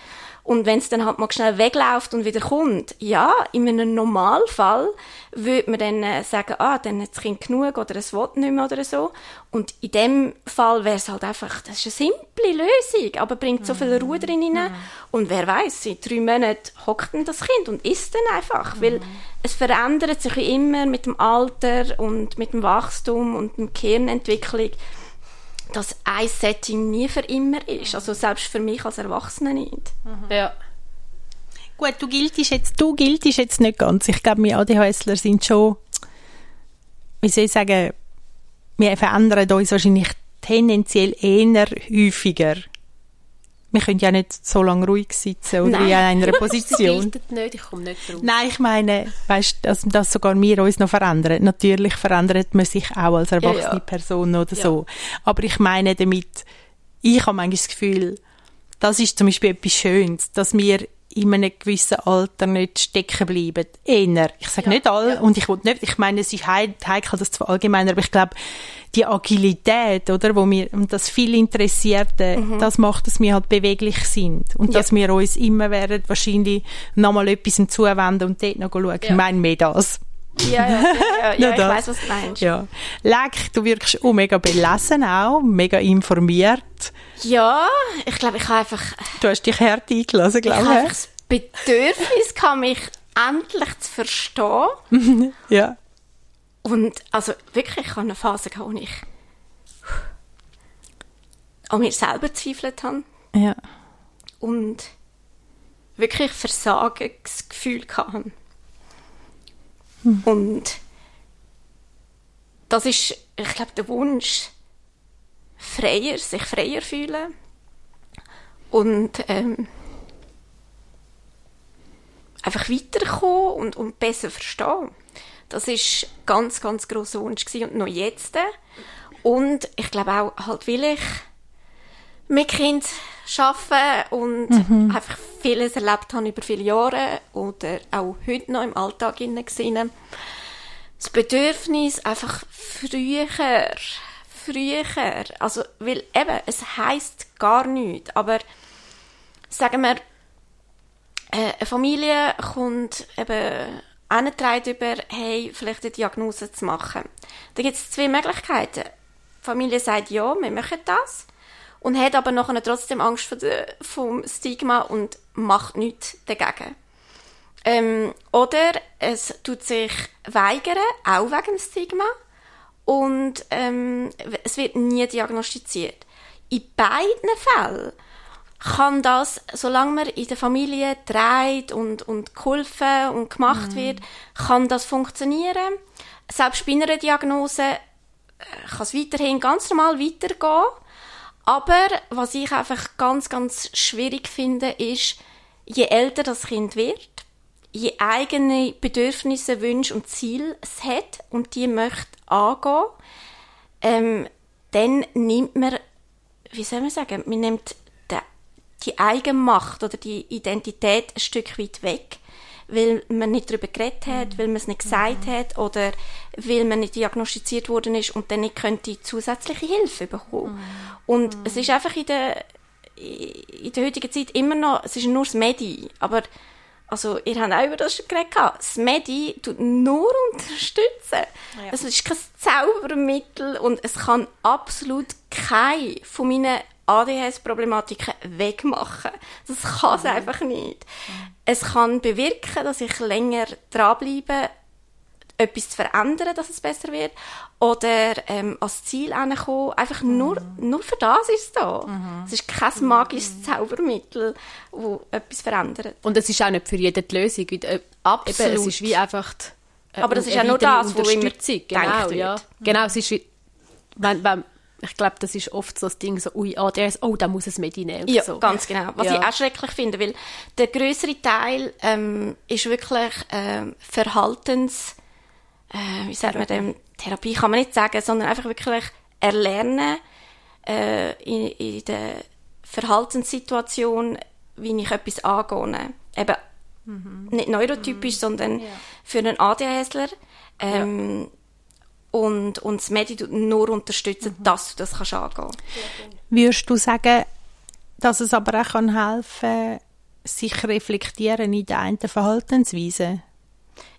Und wenn es dann halt mal schnell wegläuft und wieder kommt, ja, in einem Normalfall würde man dann äh, sagen, ah, dann hat das Kind genug oder es will nicht mehr oder so. Und in dem Fall wäre es halt einfach, das ist eine simple Lösung, aber bringt so viel Ruhe drin rein. Und wer weiß, in drei Monaten hockt dann das Kind und isst dann einfach, weil es verändert sich immer mit dem Alter und mit dem Wachstum und der Gehirnentwicklung dass ein Setting nie für immer ist. Also selbst für mich als Erwachsene nicht. Ja. Gut, du giltest jetzt, du giltest jetzt nicht ganz. Ich glaube, wir ADHSler sind schon, wie soll ich sagen, wir verändern uns wahrscheinlich tendenziell eher häufiger. Wir können ja nicht so lange ruhig sitzen oder Nein. in einer Position. Nicht, ich komme nicht drauf. Nein, ich meine, weißt, dass, dass sogar wir uns noch verändern. Natürlich verändert man sich auch als erwachsene Ja, ja. Person oder Ja. so. Aber ich meine damit, ich habe manchmal das Gefühl, das ist zum Beispiel etwas Schönes, dass wir in einem gewissen Alter nicht stecken bleiben. Eher. Ich sage nicht alle, und ich will nicht, ich meine, es ist hei- heikel, das zu verallgemeinern, aber ich glaube, die Agilität, oder, wo wir, und das viel Interessierte, das macht, dass wir halt beweglich sind. Und Ja. dass wir uns immer werden wahrscheinlich nochmal etwas zuwenden und dort noch schauen. Ich meine mehr das. Ja, ja, ja, ja, ja ich weiß, was du meinst. Ja. Leck, du wirkst auch mega belesen auch, mega informiert. Ja, ich glaube, ich habe einfach, Du hast dich hart eingelassen, ich glaube habe ich. einfach das Bedürfnis, gehabt, mich endlich zu verstehen. Ja. Und also wirklich, ich habe eine Phase, gehabt, wo ich an mir selber gezweifelt habe Ja. und wirklich Versagensgefühl hatte. Und das ist, ich glaube, der Wunsch, freier, sich freier fühlen und ähm, einfach weiterkommen und, und besser verstehen. Das ist ganz, ganz grosser Wunsch gewesen und noch jetzt. Und ich glaube auch, halt, weil ich mit Kind arbeiten und einfach vieles erlebt habe über viele Jahre oder auch heute noch im Alltag gesehen. Das Bedürfnis einfach früher, früher, also, weil eben, es heisst gar nichts, aber sagen wir, äh, eine Familie kommt eben angetragen über, hey, vielleicht eine Diagnose zu machen. Da gibt es zwei Möglichkeiten. Die Familie sagt, ja, wir machen das und hat aber nachher trotzdem Angst vor der, vom Stigma und macht nichts dagegen. Ähm, oder es tut sich weigern, auch wegen dem Stigma, und ähm, es wird nie diagnostiziert. In beiden Fällen kann das, solange man in der Familie dreht und, und geholfen und gemacht wird, kann das funktionieren. Selbst bei einer Diagnose äh, kann es weiterhin ganz normal weitergehen. Aber was ich einfach ganz, ganz schwierig finde, ist, je älter das Kind wird, je eigene Bedürfnisse, Wünsche und Ziele es hat und die möchte angehen, ähm, dann nimmt man, wie soll man sagen, man nimmt die Eigenmacht oder die Identität ein Stück weit weg, weil man nicht darüber geredet hat, weil man es nicht gesagt hat oder weil man nicht diagnostiziert worden ist und dann nicht könnte zusätzliche Hilfe bekommen. Und es ist einfach in der, in der heutigen Zeit immer noch, es ist nur das Medi, aber also, ihr habt auch über das schon geredet. Das Medi tut nur unterstützen. Es ist kein Zaubermittel und es kann absolut keine von meinen ADHS-Problematiken wegmachen. Das kann es einfach nicht. Es kann bewirken, dass ich länger dranbleibe, etwas zu verändern, dass es besser wird, oder ähm, ans Ziel ankommen. Einfach nur, nur für das ist es da. Es ist kein magisches Zaubermittel, das etwas verändert. Und es ist auch nicht für jeden die Lösung. Äh, Absolut. Eben, es ist wie einfach die, äh, Aber das ist ja nur das, wo immer. Genau, gedacht ja. wird. Genau, es ist wie, wenn, wenn, ich glaube, das ist oft so das Ding, so, ui, ADS, oh, da muss es Medi nehmen. Ja, so. ganz genau. Was Ja. ich auch schrecklich finde, weil der größere Teil ähm, ist wirklich ähm, Verhaltens, äh, wie sagt man dem, Therapie kann man nicht sagen, sondern einfach wirklich erlernen äh, in, in der Verhaltenssituation, wie ich etwas angehe. Eben nicht neurotypisch, sondern für einen ADHSler. Ähm, und, und das Medi nur unterstützen, dass du das kannst angehen Würdest du sagen, dass es aber auch kann helfen sich reflektieren in der einen Verhaltensweise?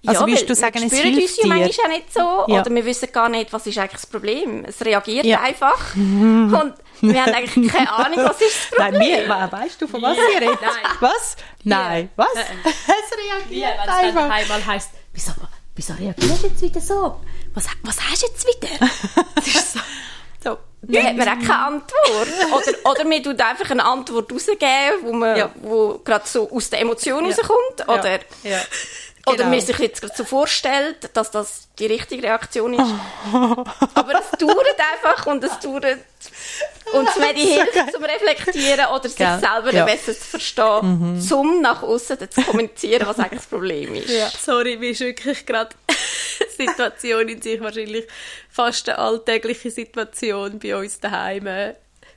Also ja, würdest du sagen, wir es hilft uns ja manchmal auch nicht so, Ja. oder wir wissen gar nicht, was ist eigentlich das Problem. Es reagiert Ja. einfach und wir haben eigentlich keine Ahnung, was ist das Problem. Nein, wir, we- weißt du, von was ihr redet? Nein. Was? Nein. Was? Es reagiert wenn es dann einfach. einmal heisst, wieso, wieso reagierst du jetzt wieder so? Was, was hast du jetzt wieder? Das ist so. So. Dann hat man auch keine Antwort. Oder, oder man tut einfach eine Antwort rausgeben, wo, man, Ja. wo gerade so aus der Emotion rauskommt. Oder, Ja. Oder Genau. man sich jetzt gerade so vorstellt, dass das die richtige Reaktion ist. Aber es dauert einfach und es dauert. Und das Medi hilft zum Reflektieren oder sich Gell? selber Ja. besser zu verstehen, zum nach außen zu kommunizieren, was eigentlich das Problem ist. Ja. Sorry, mir ist wirklich gerade eine Situation in sich wahrscheinlich fast eine alltägliche Situation bei uns daheim,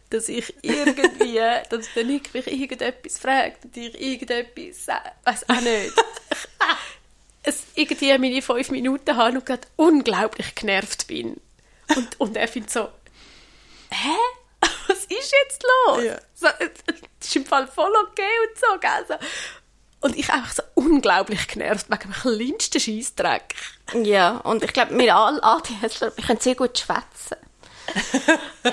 dass ich irgendwie, dass der Nick mich irgendetwas fragt und ich irgendetwas sage, weiß auch nicht. Es irgendwie meine fünf Minuten habe und gerade unglaublich genervt bin. Und, und er findet so, hä? Was ist jetzt los? Ja. So, das ist im Fall voll okay und so, gell? So. Und ich einfach so unglaublich genervt wegen dem kleinsten Scheissdreck. Ja, und ich glaube, wir alle ADHSler, wir können sehr gut schwätzen.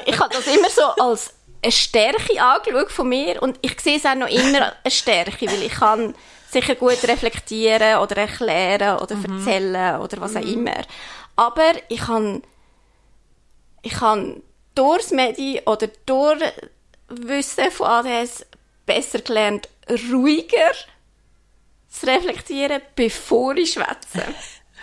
ich habe das immer so als eine Stärke angeschaut von mir und ich sehe es auch noch immer eine Stärke, weil ich kann sicher gut reflektieren oder erklären oder erzählen oder was auch immer. Aber ich kann, ich kann durchs Medi oder durch Wissen von ADHS besser gelernt, ruhiger zu reflektieren, bevor ich schwätze.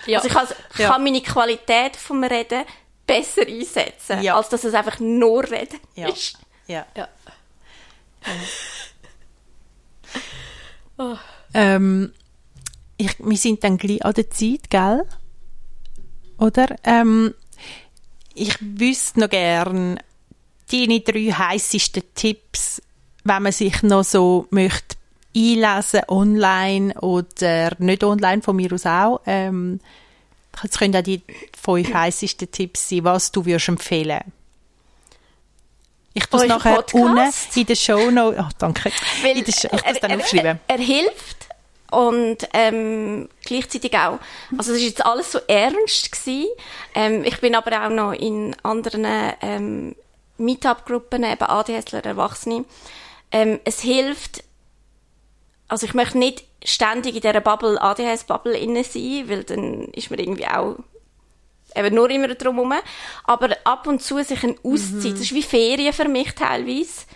Ja. Also ich kann, Ja. kann meine Qualität vom Reden besser einsetzen, Ja. als dass es einfach nur Reden Ja. ist. Ja. ja. Ähm, ich, wir sind dann gleich an der Zeit, gell? Oder? Ähm, ich wüsste noch gern deine drei heißesten Tipps, wenn man sich noch so möchte einlesen online oder nicht online, von mir aus auch. Ähm, das können auch die fünf heißesten Tipps sein, was du würdest empfehlen. Ich es nachher Podcast? unten in der Show noch. Ach, danke. Weil ich muss dann er, aufschreiben. Er, er hilft und ähm, gleichzeitig auch. Also es ist jetzt alles so ernst gewesen. Ähm, ich bin aber auch noch in anderen ähm, Meetup-Gruppen, eben ADHSler, Erwachsene. Ähm, es hilft, also ich möchte nicht ständig in dieser Bubble, ADHS-Bubble inne sein, weil dann ist man irgendwie auch eben nur immer drumherum. Aber ab und zu sich eine Auszeit, das ist wie Ferien für mich teilweise.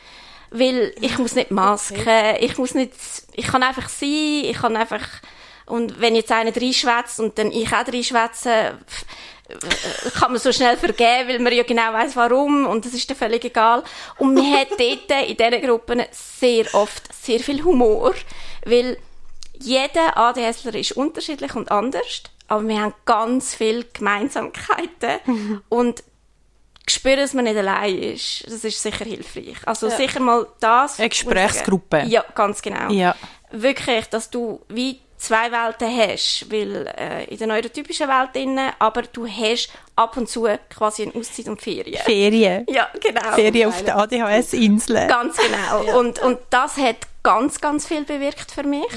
Weil ich muss nicht Masken, ich muss nicht, ich kann einfach sein, ich kann einfach, und wenn jetzt einer reinschwätzt und dann ich auch reinschwätze, kann man so schnell vergeben, weil man ja genau weiß warum und das ist dann völlig egal. Und man hat dort in diesen Gruppen sehr oft sehr viel Humor, weil jeder ADHSler ist unterschiedlich und anders, aber wir haben ganz viele Gemeinsamkeiten. Und spüren, dass man nicht allein ist. Das ist sicher hilfreich. Also sicher mal das. Eine Gesprächsgruppe. Ja, ganz genau. Ja. Wirklich, dass du wie zwei Welten hast, weil äh, in der neurotypischen Welt innen, aber du hast ab und zu quasi eine Auszeit und Ferien. Ferien. ja, genau. Ferien auf der ADHS-Insel. Ganz genau. Und, und das hat ganz, ganz viel bewirkt für mich.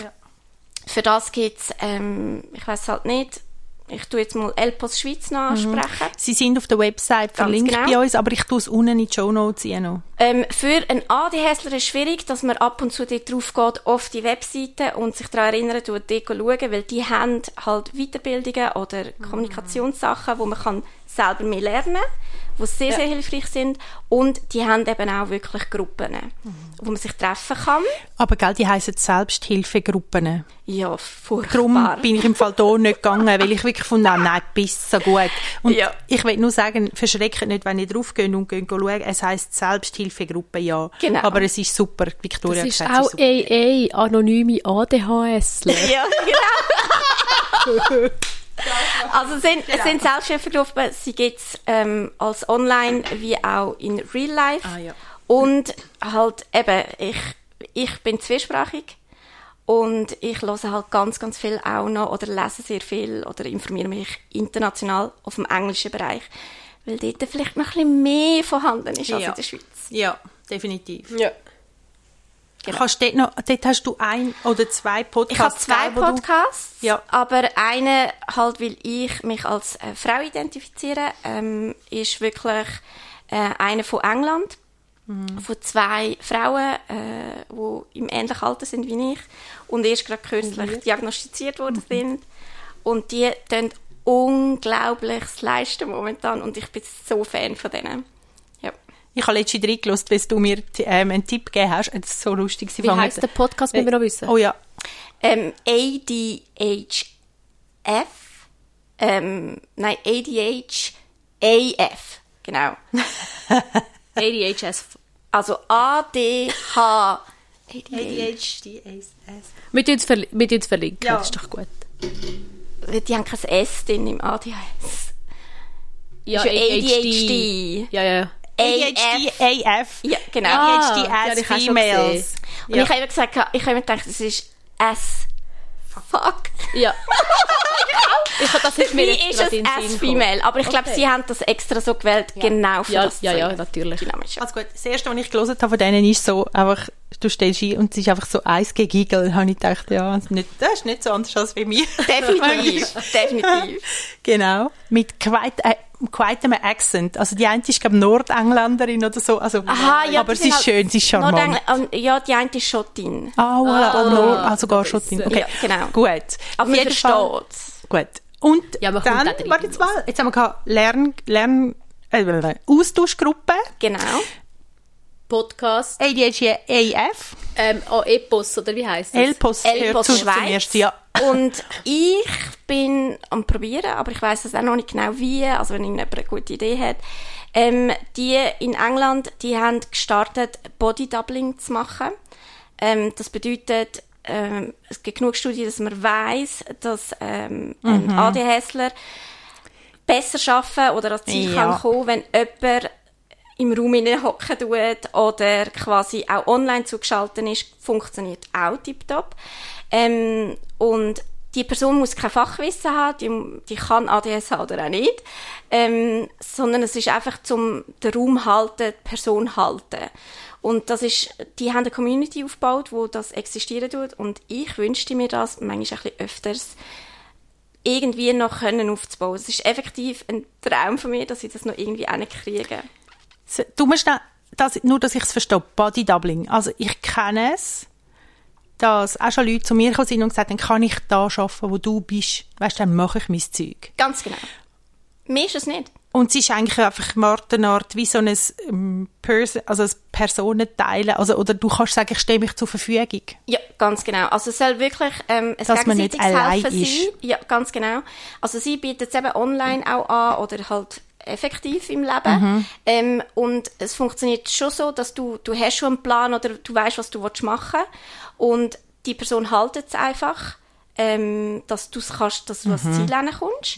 Für das gibt es, ähm, ich weiß halt nicht, ich tue jetzt mal Elpos Schweiz noch ansprechen. Sie sind auf der Website verlinkt genau. bei uns, aber ich tue es unten in die Show Notes rein. Ähm, für einen ADHSler ist es schwierig, dass man ab und zu dort drauf geht, auf die Webseite und sich daran erinnert, dort zu schauen, weil die haben halt Weiterbildungen oder Kommunikationssachen, wo man kann selber mehr lernen die sehr, sehr hilfreich sind. Und die haben eben auch wirklich Gruppen, wo man sich treffen kann. Aber gell, die heissen Selbsthilfegruppen. Ja, furchtbar. Darum bin ich im Fall hier nicht gegangen, weil ich wirklich gefunden habe, nein, bist so gut. Und Ja. ich will nur sagen, verschreckt nicht, wenn ihr drauf geht und geht schauen. Es heisst Selbsthilfegruppe, ja. Genau. Aber es ist super. Victoria Das ist auch es ist super. AA, anonyme ADHSler. Ja, genau. also es sind, es sind Selbsthilfegruppen, sie gibt es ähm, als online wie auch in Real Life. Ah, ja. Und halt eben, ich, ich bin zweisprachig und ich höre halt ganz, ganz viel auch noch oder lese sehr viel oder informiere mich international auf dem englischen Bereich, weil dort vielleicht noch ein bisschen mehr vorhanden ist als Ja. in der Schweiz. Ja, definitiv. Ja. Kannst dort, noch, dort hast du ein oder zwei Ich habe Podcasts. zwei wo du- Podcasts, Ja. aber eine halt, weil ich mich als äh, Frau identifiziere, ähm, ist wirklich äh, einer von England, Mhm. von zwei Frauen, äh, die im ähnlichen Alter sind wie ich und erst gerade kürzlich diagnostiziert worden Mhm. sind. Und die tun Unglaubliches leisten momentan und ich bin so Fan von denen. Ich habe letztens reingelassen, weil du mir ähm, einen Tipp gegeben hast. Es ist so lustig. Sie Wie heisst der Podcast, müssen wir noch wissen? Oh ja. Ähm, ADHF. Ähm, nein, ADH AF. Genau. ADHS. Also ADH. ADH. ADHD. Wir tun es verli verlinken, Ja. das ist doch gut. Die haben kein S drin im ADHS. Ja, ja ADHD. Ja, ja. ADHD AF. Ja, genau. ADHD Ah, ja, as schon females. Und ich habe immer gesagt, ich habe immer gedacht, das ist S. Fuck. Ja. ich habe das ist Wie mir jetzt ist es in den Sinn S gekommen. Female? Aber ich glaube, Okay. sie haben das extra so gewählt, genau für Ja, das ja, ja, natürlich. Dynamisch. Also gut, das erste, was ich gelesen habe von denen, ist so einfach, du stellst ein und es ist einfach so eins gegigelt. Da habe ich gedacht, ja, das ist nicht, das ist nicht so anders als bei mir. Definitiv, definitiv. genau. Mit quite, äh, quite einem Accent. Also die eine ist, glaube ich, Nordengländerin oder so. Also, Aha, ja, aber sie ist sind schön, sie ist charmant. Nordengl- ähm, Ja, die eine ist Schottin. Ah, voilà, Ah, Nord, also gar schon. besser. Okay, Ja, genau. Gut. Aber Auf man jeden Fall- versteht's. Gut. Und Ja, dann, warte jetzt los. mal, jetzt haben wir gehabt, Lern, Lern, äh, Austauschgruppe, Genau. Podcast, ADHD AF, ähm, oh, Epos, oder wie heisst das? Elpos Elpos zu, zum Schweiz. ersten Jahr. Und ich bin am probieren, aber ich weiß es auch noch nicht genau wie, also wenn irgendjemand eine gute Idee hat. Ähm, die in England, die haben gestartet, Bodydoubling zu machen. Ähm, das bedeutet, ähm, es gibt genug Studien, dass man weiß, dass ähm, ein ADHSler besser arbeiten oder ans Ziel Ja. kann kommen, wenn jemand im Raum hocken tut oder quasi auch online zugeschaltet ist, funktioniert auch tiptop. Ähm, und die Person muss kein Fachwissen haben, die, die kann ADS oder auch nicht, ähm, sondern es ist einfach zum den Raum halten, die Person halten. Und das ist, die haben eine Community aufgebaut, wo das existieren tut und ich wünschte mir das manchmal ein bisschen öfters irgendwie noch können aufzubauen. Es ist effektiv ein Traum von mir, dass ich das noch irgendwie hinkriege. Du musst das, nur, dass ich es verstehe, Body Doubling. Also ich kenne es, dass auch schon Leute zu mir gekommen sind und gesagt haben, kann ich da arbeiten, wo du bist? Weißt du, dann mache ich mein Zeug. Ganz genau. Mir ist es nicht. Und es ist eigentlich einfach mal eine Art wie so ein ähm, Person, also ein Personenteilen. Also, oder du kannst sagen, ich stehe mich zur Verfügung. Ja, ganz genau. Also es soll wirklich ähm, ein Dass man nicht allein ist. sein. Ja, ganz genau. Also sie bietet es eben online auch an oder halt effektiv im Leben. Mhm. Ähm, und es funktioniert schon so, dass du, du hast schon einen Plan oder du weißt, was du willst machen und die Person haltet es einfach, ähm, dass du kannst, dass du ans Mhm. Ziel kommst.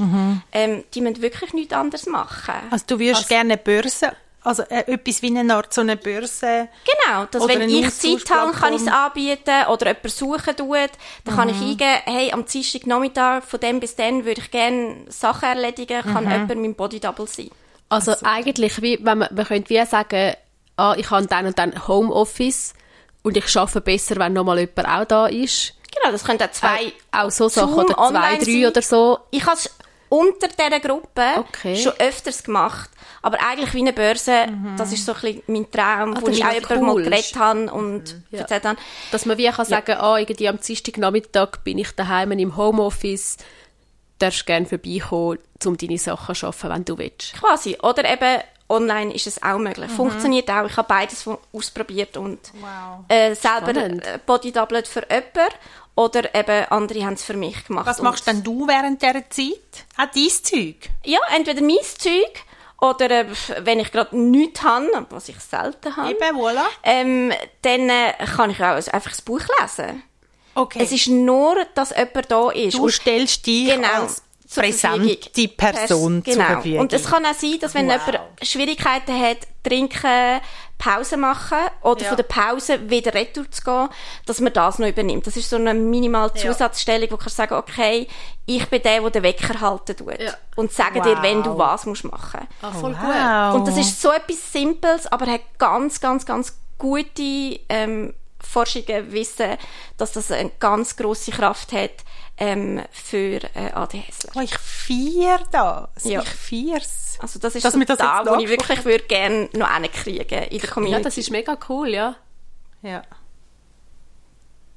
Ähm, die müssen wirklich nichts anderes machen. Also du würdest gerne eine Börse, also äh, etwas wie eine Art so eine Börse. Genau, dass wenn ich Zeit habe, kann ich es anbieten oder jemand suchen tut, dann kann ich Mhm. eingeben, hey, am Dienstag Nachmittag von dem bis dann würde ich gerne Sachen erledigen, kann Mhm. jemand mein Body Double sein. Also eigentlich, wie, wenn man, man könnte wie sagen, ah, ich habe dann und dann Homeoffice und ich arbeite besser, wenn nochmal jemand auch da ist. Genau, das können auch zwei Auch so Sachen, oder zwei, drei sein. oder so. Ich habe unter dieser Gruppe Okay. schon öfters gemacht. Aber eigentlich wie eine Börse, das ist so ein bisschen mein Traum, Ah, wo ich auch noch jemandem mal cool. geredet habe und Ja. erzählt habe. Dass man wie kann sagen, ah, irgendwie am Dienstagnachmittag bin ich daheim im Homeoffice, darfst gerne vorbeikommen, um deine Sachen zu arbeiten, wenn du willst. Quasi. Oder eben online ist es auch möglich. Mhm. Funktioniert auch. Ich habe beides ausprobiert und Wow. äh, selber Spannend. äh, Bodydoublet für jemanden oder eben andere haben es für mich gemacht. Was machst denn du während dieser Zeit? Auch dein Zeug? Ja, entweder mein Zeug oder äh, wenn ich gerade nichts habe, was ich selten habe, Eben, voilà. ähm, dann äh, kann ich auch einfach das Buch lesen. Okay. Es ist nur, dass jemand da ist. du Und- stellst dich genau, als zur Verfügung. Person Pers- zur genau. Verfügung. Und es kann auch sein, dass wenn Wow. jemand Schwierigkeiten hat, trinken, Pause machen oder Ja. von der Pause wieder retour zu gehen, dass man das noch übernimmt. Das ist so eine minimal Zusatzstellung, wo du kannst sagen, okay, ich bin der, der den Wecker halten tut. Ja. Und sagen dir, Wow. wenn du was musst machen. Ah, voll wow. Und das ist so etwas Simples, aber hat ganz, ganz, ganz gute ähm, Forschungen wissen, dass das eine ganz große Kraft hat ähm, für äh, ADHS. Oh, ich feiere das. Ja. Ich feiere es. Also das ist Dass so das da, wo ich wirklich würde gerne noch hinkriegen in der Community. Ja, das ist mega cool, ja. Ja.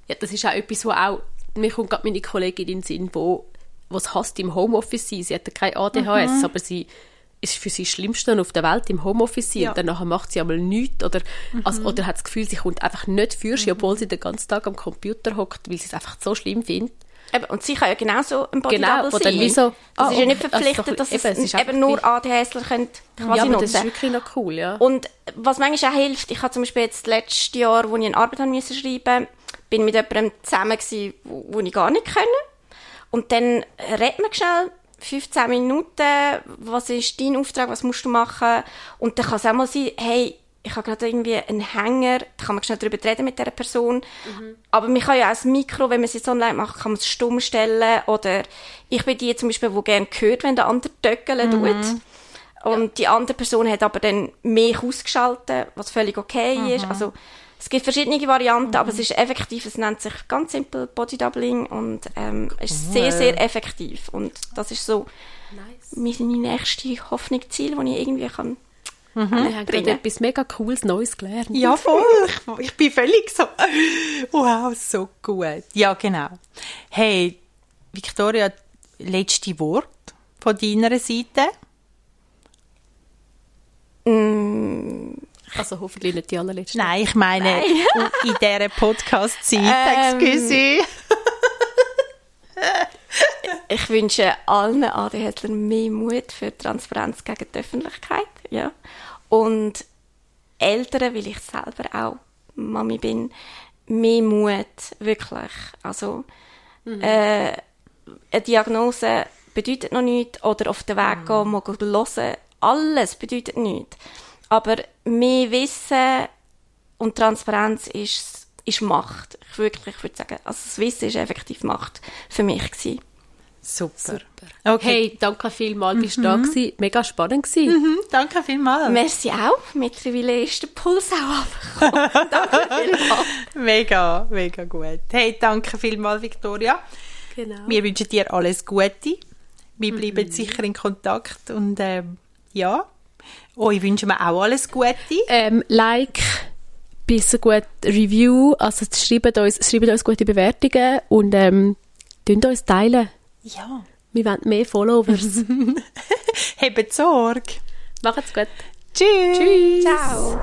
Ja, das ist auch etwas, wo auch, mir kommt gerade meine Kollegin in den Sinn, wo, was hasst im Homeoffice sein. Sie hat ja kein ADHS, aber sie ist für sie das Schlimmste auf der Welt im Homeoffice sein. Ja. Und danach macht sie einmal nichts oder, also, oder hat das Gefühl, sie kommt einfach nicht für sich, obwohl sie den ganzen Tag am Computer hockt, weil sie es einfach so schlimm findet. Und sie kann ja genauso ein Body Genau, Double sein. so- das ah, ist ja nicht okay, das ist verpflichtet, doch- dass es, eben, es ist eben nur ADHSler können quasi ja, aber nutzen. das ist wirklich noch cool, ja. Und was manchmal auch hilft, ich habe zum Beispiel jetzt letztes Jahr, wo ich eine Arbeit haben musste schreiben, bin mit jemandem zusammen gewesen, wo, wo ich gar nicht können. Und dann redet man schnell 15 Minuten, was ist dein Auftrag, was musst du machen? Und dann kann es auch mal sein, hey, ich habe gerade irgendwie einen Hänger, da kann man schnell darüber reden mit dieser Person. Aber man kann ja auch das Mikro, wenn man es jetzt online macht, kann man es stumm stellen. Oder ich bin die zum Beispiel, die gerne hört, wenn der andere töckeln tut. Und die andere Person hat aber dann mehr ausgeschaltet, was völlig okay ist. Also, es gibt verschiedene Varianten, aber es ist effektiv. Es nennt sich ganz simpel Body Doubling und ähm, es ist sehr, sehr effektiv. Und das ist so Nice. meine nächste Hoffnung, Ziel, das ich irgendwie kann. Wir haben gerade etwas mega Cooles Neues gelernt. Ja, voll. Ich, ich bin völlig so. Wow, so gut. Ja, genau. Hey, Victoria, letzte Wort von deiner Seite? Also hoffentlich nicht die allerletzte. Nein, ich meine in dieser Podcast-Zeit. Ähm, Excuse. Ich wünsche allen ADHSlern mehr Mut für Transparenz gegen die Öffentlichkeit. Ja. Und Eltern, weil ich selber auch Mami bin, mehr Mut, wirklich. Also, äh, eine Diagnose bedeutet noch nichts oder auf den Weg gehen, mal hören. Alles bedeutet nichts. Aber mehr Wissen und Transparenz ist, ist Macht. Ich wirklich, ich würde sagen, also das Wissen ist effektiv Macht für mich gewesen. Super. Okay. Okay. Hey, danke vielmals, bist du da gewesen. Mega spannend gewesen. Hm, danke vielmals. Merci auch. Mittlerweile ist der Puls auch abgekommen. Danke vielmals. Mega, mega gut. Hey, danke vielmals, Victoria. Genau. Wir wünschen dir alles Gute. Wir bleiben sicher in Kontakt und ähm, ja, euch wünschen wir auch alles Gute. Ähm, like, bisschen gut Review, also schreibt uns, schreibt uns gute Bewertungen und ähm, teilt uns teilen. Ja. Wir wollen mehr Followers. Habt Sorge. Macht's gut. Tschüss. Tschüss. Ciao.